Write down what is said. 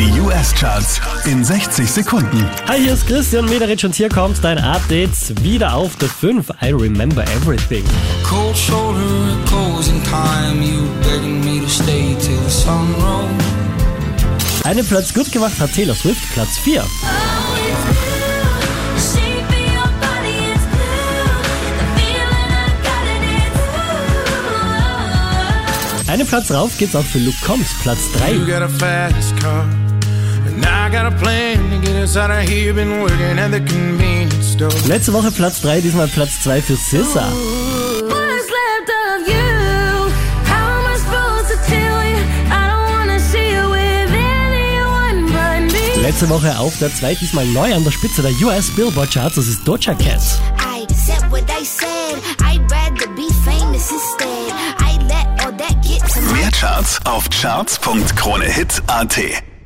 Die US-Charts in 60 Sekunden. Hi, hier ist Christian Mederich und hier kommt dein Update wieder auf der 5. I remember everything. Cold shoulder, closing time. You begging me to stay till the sun rose. Einen Platz gut gemacht hat Taylor Swift, Platz 4. Einen Platz rauf geht's auch für Luke Combs, Platz 3. Letzte Woche Platz 3, diesmal Platz 2 für SZA. What's left of you? How am I supposed to tell you? I don't wanna see you with anyone but me. Letzte Woche auf der 2, diesmal neu an der Spitze der US Billboard Charts, das ist Doja Cat. Mehr Charts auf charts.kronehit.at.